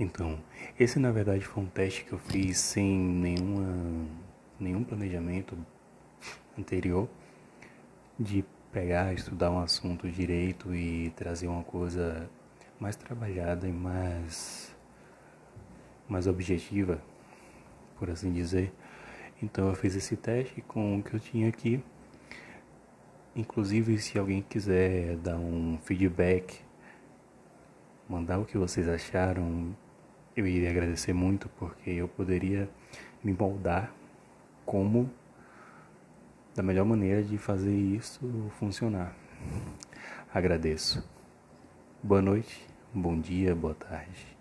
Então, esse na verdade foi um teste que eu fiz sem nenhuma, nenhum planejamento anterior de pegar, estudar um assunto direito e trazer uma coisa mais trabalhada e mais, mais objetiva, por assim dizer. Então eu fiz esse teste com o que eu tinha aqui. Inclusive, se alguém quiser dar um feedback, mandar o que vocês acharam, eu iria agradecer muito porque eu poderia me moldar como da melhor maneira de fazer isso funcionar. Agradeço. Boa noite, bom dia, boa tarde.